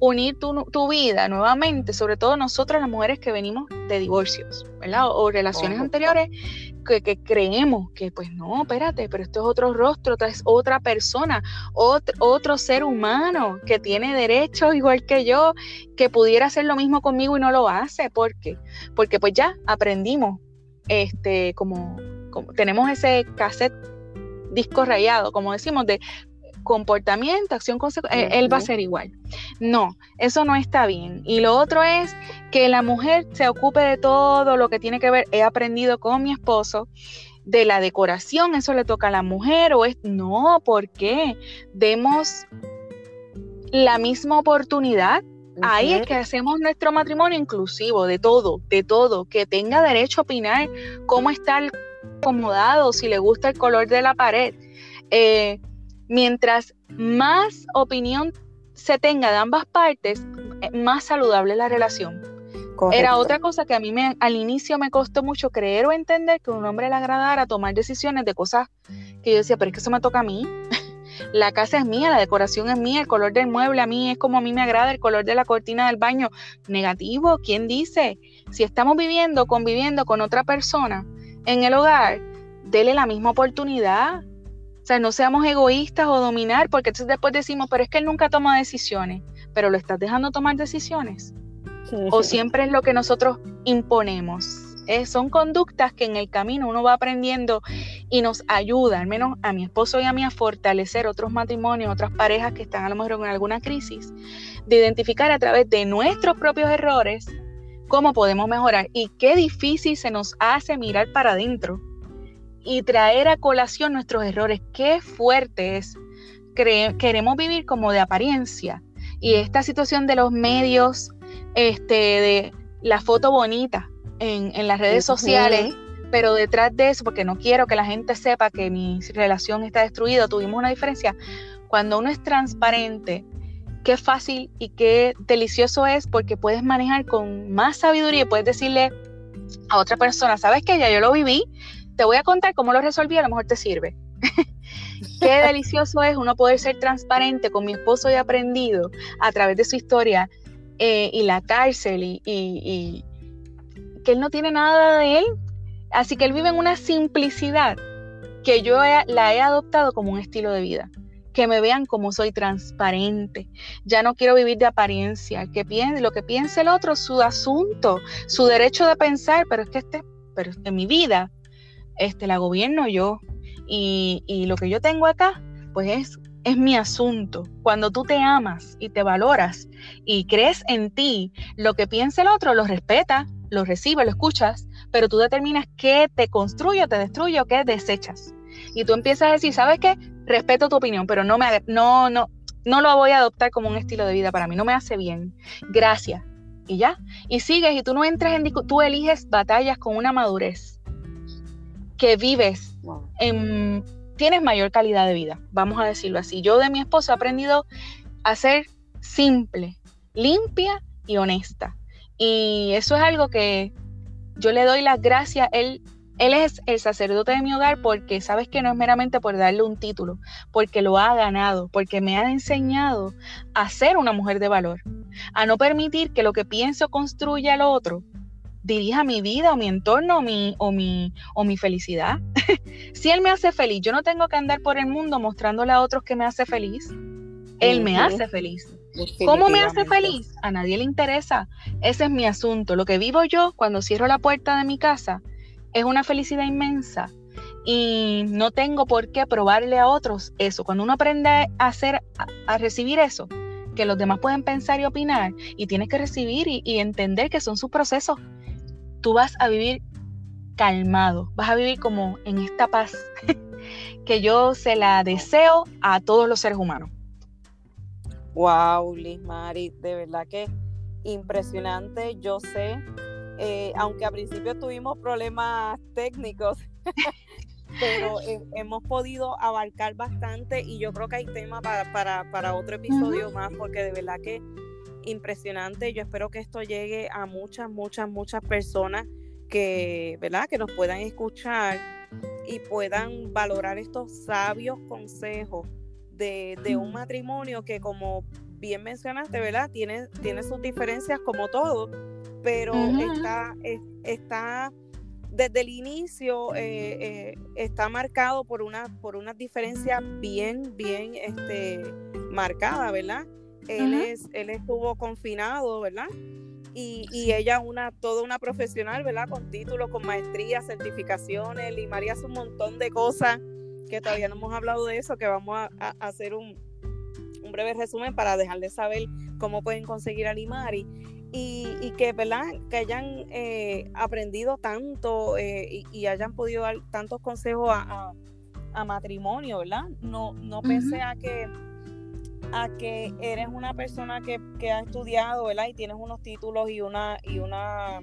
unir tu, tu, vida nuevamente, sobre todo nosotras las mujeres que venimos de divorcios, ¿verdad? O, relaciones anteriores que, creemos que pues no, espérate, pero esto es otro rostro, es otra persona, otro, otro ser humano que tiene derechos igual que yo, que pudiera hacer lo mismo conmigo y no lo hace. ¿Por qué? Porque pues ya aprendimos, este, como, como tenemos ese cassette disco rayado, como decimos, de comportamiento, acción, consecuencia, él va a ser igual. No, eso no está bien. Y lo otro es que la mujer se ocupe de todo lo que tiene que ver, he aprendido con mi esposo, de la decoración, eso le toca a la mujer o es, no, ¿por qué? Demos la misma oportunidad. Ahí es que hacemos nuestro matrimonio inclusivo, de todo, de todo, que tenga derecho a opinar cómo está acomodado, si le gusta el color de la pared. Eh, mientras más opinión se tenga de ambas partes, eh, más saludable la relación. Era otra cosa que a mí me, al inicio me costó mucho creer o entender que un hombre le agradara tomar decisiones de cosas que yo decía, pero es que eso me toca a mí. <laughs> la casa es mía, la decoración es mía, el color del mueble a mí es como a mí me agrada, el color de la cortina del baño. Negativo, ¿quién dice? Si estamos viviendo, conviviendo con otra persona en el hogar, dele la misma oportunidad. O sea, no seamos egoístas o dominar, porque entonces después decimos, pero es que él nunca toma decisiones, pero lo estás dejando tomar decisiones. O siempre es lo que nosotros imponemos. Eh, son conductas que en el camino uno va aprendiendo y nos ayuda, al menos a mi esposo y a mí, a fortalecer otros matrimonios, otras parejas que están a lo mejor en alguna crisis, de identificar a través de nuestros propios errores cómo podemos mejorar y qué difícil se nos hace mirar para adentro y traer a colación nuestros errores. Qué fuerte es. queremos vivir como de apariencia y esta situación de los medios, este, de la foto bonita, en, las redes sociales, pero detrás de eso, porque no quiero que la gente sepa que mi relación está destruida, tuvimos una diferencia. Cuando uno es transparente, qué fácil y qué delicioso es porque puedes manejar con más sabiduría y puedes decirle a otra persona, sabes que ya yo lo viví, te voy a contar cómo lo resolví, a lo mejor te sirve. <laughs> qué delicioso es uno poder ser transparente con mi esposo y aprendido a través de su historia eh, y la cárcel y, que él no tiene nada de él. Así que él vive en una simplicidad que yo la he adoptado como un estilo de vida. Que me vean como soy transparente. Ya no quiero vivir de apariencia. Que piense, lo que piense el otro, su asunto, su derecho de pensar, pero es que este, pero en mi vida, este, la gobierno yo. Y, y lo que yo tengo acá, pues es es mi asunto. Cuando tú te amas y te valoras y crees en ti, lo que piensa el otro lo respeta, lo recibes, lo escuchas, pero tú determinas qué te construye te destruye o qué desechas. Y tú empiezas a decir, ¿sabes qué? Respeto tu opinión, pero no me no no no lo voy a adoptar como un estilo de vida para mí, no me hace bien. Gracias. Y ya, y sigues y tú no entras en tú eliges batallas con una madurez que vives en tienes mayor calidad de vida, vamos a decirlo así. Yo de mi esposo he aprendido a ser simple, limpia y honesta. Y eso es algo que yo le doy las gracias. Él, él es el sacerdote de mi hogar porque sabes que no es meramente por darle un título, porque lo ha ganado, porque me ha enseñado a ser una mujer de valor, a no permitir que lo que pienso construya al otro dirija mi vida o mi entorno o mi, o mi, o mi felicidad. <laughs> si él me hace feliz, yo no tengo que andar por el mundo mostrándole a otros que me hace feliz. Él me hace feliz. ¿Cómo me hace feliz? A nadie le interesa. Ese es mi asunto. Lo que vivo yo cuando cierro la puerta de mi casa es una felicidad inmensa y no tengo por qué probarle a otros eso. Cuando uno aprende a hacer, a, recibir eso, que los demás pueden pensar y opinar, y tienes que recibir y entender que son sus procesos tú vas a vivir calmado, vas a vivir como en esta paz <laughs> que yo se la deseo a todos los seres humanos. Wow, Liz Mari, de verdad que impresionante. Yo sé, eh, aunque a principio tuvimos problemas técnicos, <laughs> pero hemos podido abarcar bastante y yo creo que hay tema para, para, otro episodio más, porque de verdad que impresionante. Yo espero que esto llegue a muchas, muchas, muchas personas que, ¿verdad? Que nos puedan escuchar y puedan valorar estos sabios consejos de, un matrimonio que como bien mencionaste, ¿verdad? Tiene, tiene sus diferencias como todo, pero está, está desde el inicio eh, eh, está marcado por una por unas diferencias bien, bien este, marcadas, ¿verdad? Él, es, él estuvo confinado, ¿verdad? Y, y, ella una toda una profesional, ¿verdad? Con títulos, con maestrías, certificaciones, y María hace un montón de cosas que todavía no hemos hablado de eso, que vamos a, hacer un, un, breve resumen para dejarles saber cómo pueden conseguir a Limari. Y, y que, ¿verdad? Que hayan eh, aprendido tanto eh, y, hayan podido dar tantos consejos a, a, matrimonio, ¿verdad? No, no pensé a que a que eres una persona que, ha estudiado, ¿verdad? Y tienes unos títulos y una, y una,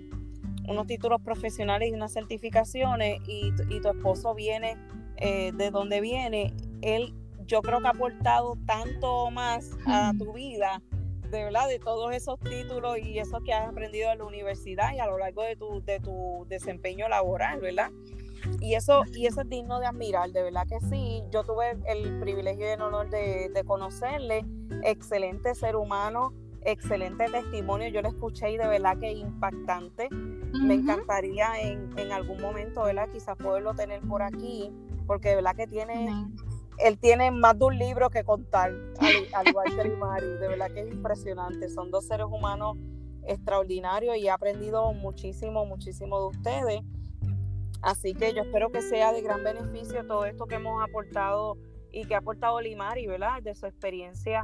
unos títulos profesionales y unas certificaciones y, tu esposo viene eh, de donde viene, él yo creo que ha aportado tanto más a tu vida verdad de todos esos títulos y eso que has aprendido en la universidad y a lo largo de tu, de tu desempeño laboral, ¿verdad? Y eso, y eso es digno de admirar, de verdad que sí. Yo tuve el privilegio y el honor de, de conocerle, excelente ser humano, excelente testimonio. Yo lo escuché y de verdad que impactante. Me encantaría en, en, algún momento, ¿verdad? Quizás poderlo tener por aquí, porque de verdad que tiene él tiene más de un libro que contar, al, igual que Mari, de verdad que es impresionante. Son dos seres humanos extraordinarios y he aprendido muchísimo, muchísimo de ustedes. Así que yo espero que sea de gran beneficio todo esto que hemos aportado y que ha aportado Limari, ¿verdad? De su experiencia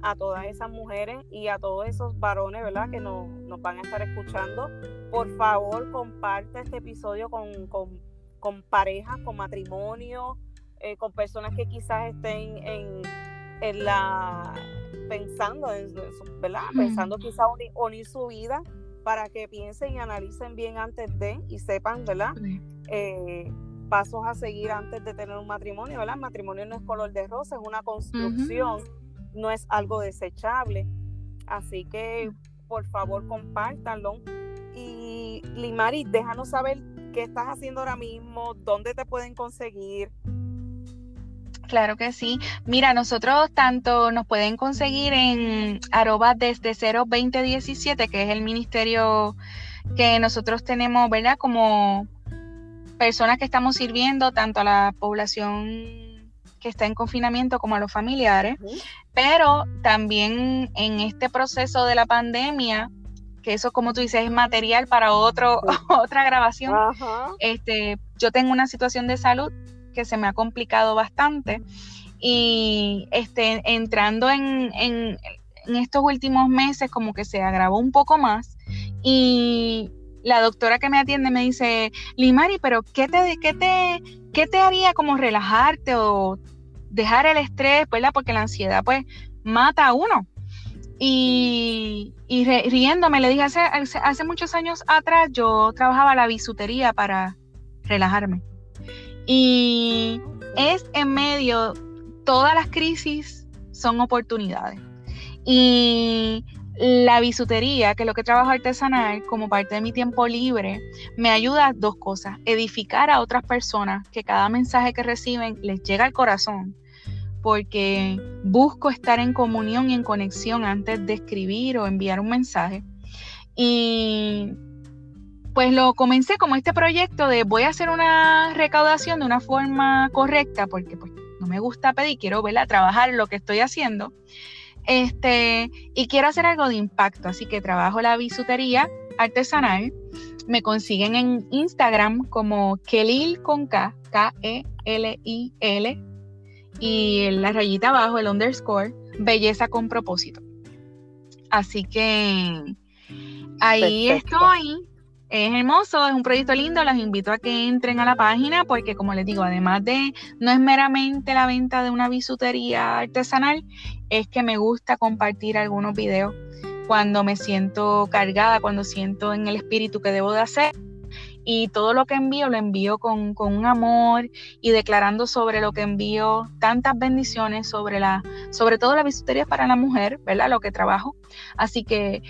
a todas esas mujeres y a todos esos varones, ¿verdad? Que nos, nos van a estar escuchando. Por favor, comparte este episodio con, con, con parejas, con matrimonio, eh, con personas que quizás estén en, en la pensando, en, ¿verdad? Pensando quizás unir, su vida para que piensen y analicen bien antes de y sepan, ¿verdad? Eh, pasos a seguir antes de tener un matrimonio, ¿verdad? El matrimonio no es color de rosa, es una construcción, no es algo desechable. Así que, por favor, compártanlo. Y Limari, déjanos saber qué estás haciendo ahora mismo, dónde te pueden conseguir. Claro que sí. Mira, nosotros tanto nos pueden conseguir en arroba desde 02017, que es el ministerio que nosotros tenemos, ¿verdad? Como personas que estamos sirviendo tanto a la población que está en confinamiento como a los familiares, pero también en este proceso de la pandemia, que eso como tú dices es material para otro, <laughs> otra grabación, este, yo tengo una situación de salud que se me ha complicado bastante. Y este, entrando en, en, estos últimos meses, como que se agravó un poco más. Y la doctora que me atiende me dice, Limari, pero ¿qué te, qué te, qué te haría como relajarte o dejar el estrés, ¿verdad? Porque la ansiedad, pues, mata a uno. Y, y riéndome, le dije, hace, hace muchos años atrás yo trabajaba la bisutería para relajarme. Y es en medio, todas las crisis son oportunidades. Y la bisutería, que es lo que trabajo artesanal, como parte de mi tiempo libre, me ayuda a dos cosas. Edificar a otras personas, que cada mensaje que reciben les llega al corazón, porque busco estar en comunión y en conexión antes de escribir o enviar un mensaje. Y pues lo comencé como este proyecto de voy a hacer una recaudación de una forma correcta, porque pues no me gusta pedir, quiero verla, trabajar lo que estoy haciendo. Este, y quiero hacer algo de impacto, así que trabajo la bisutería artesanal. Me consiguen en Instagram como Kelil con K, K-E-L-I-L, y la rayita abajo, el underscore, belleza con propósito. Así que ahí estoy es hermoso, es un proyecto lindo, los invito a que entren a la página porque como les digo, además de no es meramente la venta de una bisutería artesanal, es que me gusta compartir algunos videos cuando me siento cargada, cuando siento en el espíritu que debo de hacer. Y todo lo que envío lo envío con, con un amor y declarando sobre lo que envío tantas bendiciones sobre la, sobre todo la bisutería para la mujer, ¿verdad? Lo que trabajo. Así que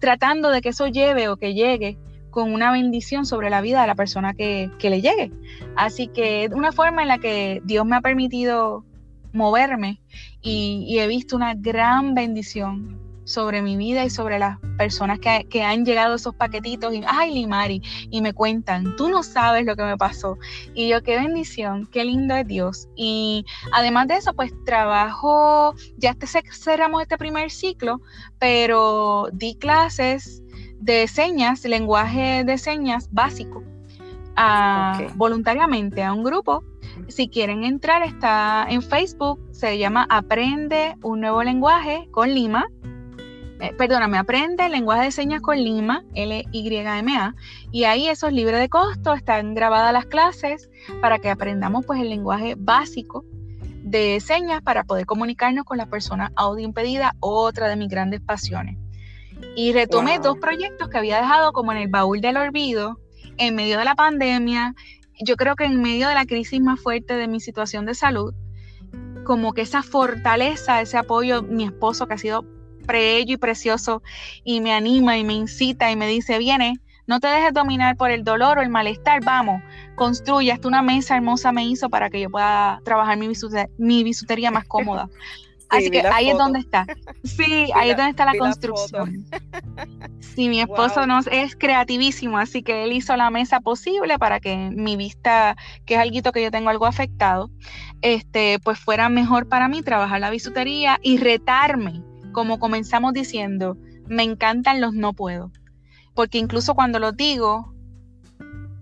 tratando de que eso lleve o que llegue con una bendición sobre la vida de la persona que, le llegue. Así que es una forma en la que Dios me ha permitido moverme y he visto una gran bendición sobre mi vida y sobre las personas que, han llegado esos paquetitos y, ay, Limari, y me cuentan, tú no sabes lo que me pasó. Y yo, qué bendición, qué lindo es Dios. Y además de eso, pues trabajo, ya cerramos este primer ciclo, pero di clases de señas, lenguaje de señas básico, voluntariamente a un grupo. Si quieren entrar, está en Facebook, se llama Aprende un nuevo lenguaje con Lima eh, perdóname, aprende el lenguaje de señas con Lima, L-Y-M-A, y ahí eso es libre de costo, están grabadas las clases para que aprendamos pues el lenguaje básico de señas para poder comunicarnos con las personas audio impedida, otra de mis grandes pasiones. Y retomé dos proyectos que había dejado como en el baúl del olvido en medio de la pandemia, yo creo que en medio de la crisis más fuerte de mi situación de salud, como que esa fortaleza, ese apoyo, mi esposo que ha sido bello y precioso y me anima y me incita y me dice, viene, no te dejes dominar por el dolor o el malestar, vamos, construye, hasta una mesa hermosa me hizo para que yo pueda trabajar mi, mi bisutería más cómoda. <laughs> Así que ahí es donde está. <laughs> Sí, ahí es donde está la construcción. <laughs> sí, mi esposo nos es creativísimo, así que él hizo la mesa posible para que mi vista, que es algo que yo tengo algo afectado, este, pues fuera mejor para mí trabajar la bisutería y retarme, como comenzamos diciendo, me encantan los no puedo. Porque incluso cuando lo digo,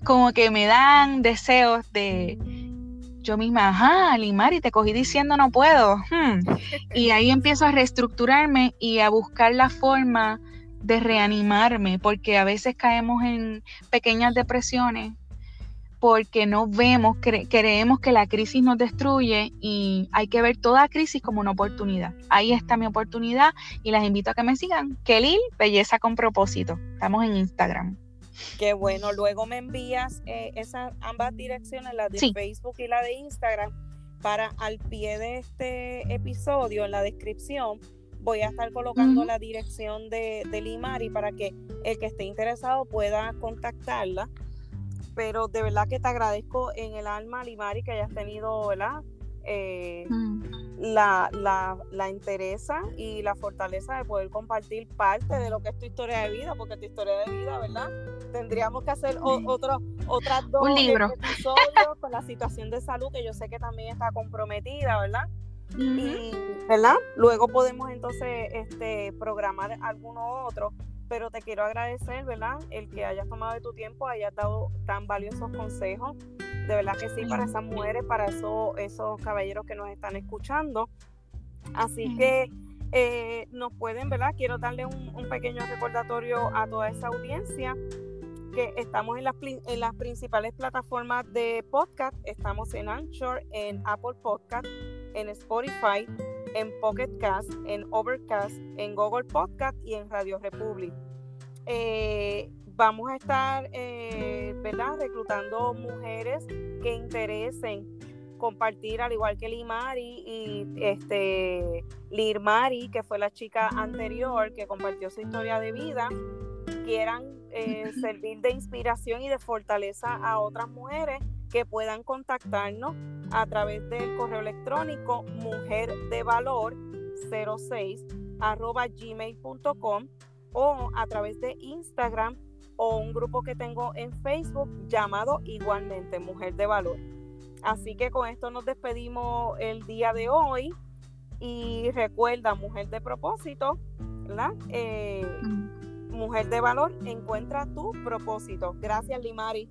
como que me dan deseos de yo misma, ajá, Limari, te cogí diciendo no puedo. Hmm. Y ahí empiezo a reestructurarme y a buscar la forma de reanimarme, porque a veces caemos en pequeñas depresiones porque no vemos, creemos que la crisis nos destruye y hay que ver toda crisis como una oportunidad. Ahí está mi oportunidad y las invito a que me sigan. Kelly, Belleza con propósito. Estamos en Instagram. Qué bueno, luego me envías eh, esas ambas direcciones, la de Facebook y la de Instagram, para al pie de este episodio, en la descripción, voy a estar colocando la dirección de, de Limari para que el que esté interesado pueda contactarla. Pero de verdad que te agradezco en el alma, Limari, que hayas tenido, ¿verdad? Eh, la, la, la interesa y la fortaleza de poder compartir parte de lo que es tu historia de vida, porque tu historia de vida, ¿verdad? Tendríamos que hacer otro, otras dos episodios con la situación de salud, que yo sé que también está comprometida, ¿verdad? Y, ¿verdad? Luego podemos entonces este, programar alguno otro, pero te quiero agradecer, ¿verdad? El que hayas tomado de tu tiempo, hayas dado tan valiosos consejos de verdad que sí, para esas mujeres, para eso, esos caballeros que nos están escuchando. Así que eh, nos pueden, ¿verdad? Quiero darle un, pequeño recordatorio a toda esa audiencia que estamos en las, en las principales plataformas de podcast. Estamos en Anchor, en Apple Podcast, en Spotify, en Pocket Cast, en Overcast, en Google Podcast y en Radio Republic. Eh, vamos a estar, eh, ¿verdad?, reclutando mujeres que interesen compartir, al igual que Limari y este Lirmari, que fue la chica anterior que compartió su historia de vida, quieran eh, <laughs> servir de inspiración y de fortaleza a otras mujeres que puedan contactarnos a través del correo electrónico mujerdevalor 06 arroba gmail.com o a través de Instagram o un grupo que tengo en Facebook llamado igualmente Mujer de Valor. Así que con esto nos despedimos el día de hoy y recuerda, Mujer de Propósito, ¿verdad? Eh, mujer de Valor, encuentra tu propósito. Gracias, Limari.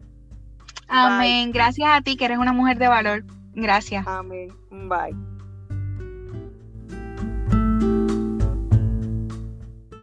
Amén. Gracias a ti que eres una mujer de valor. Gracias. Amén. Bye.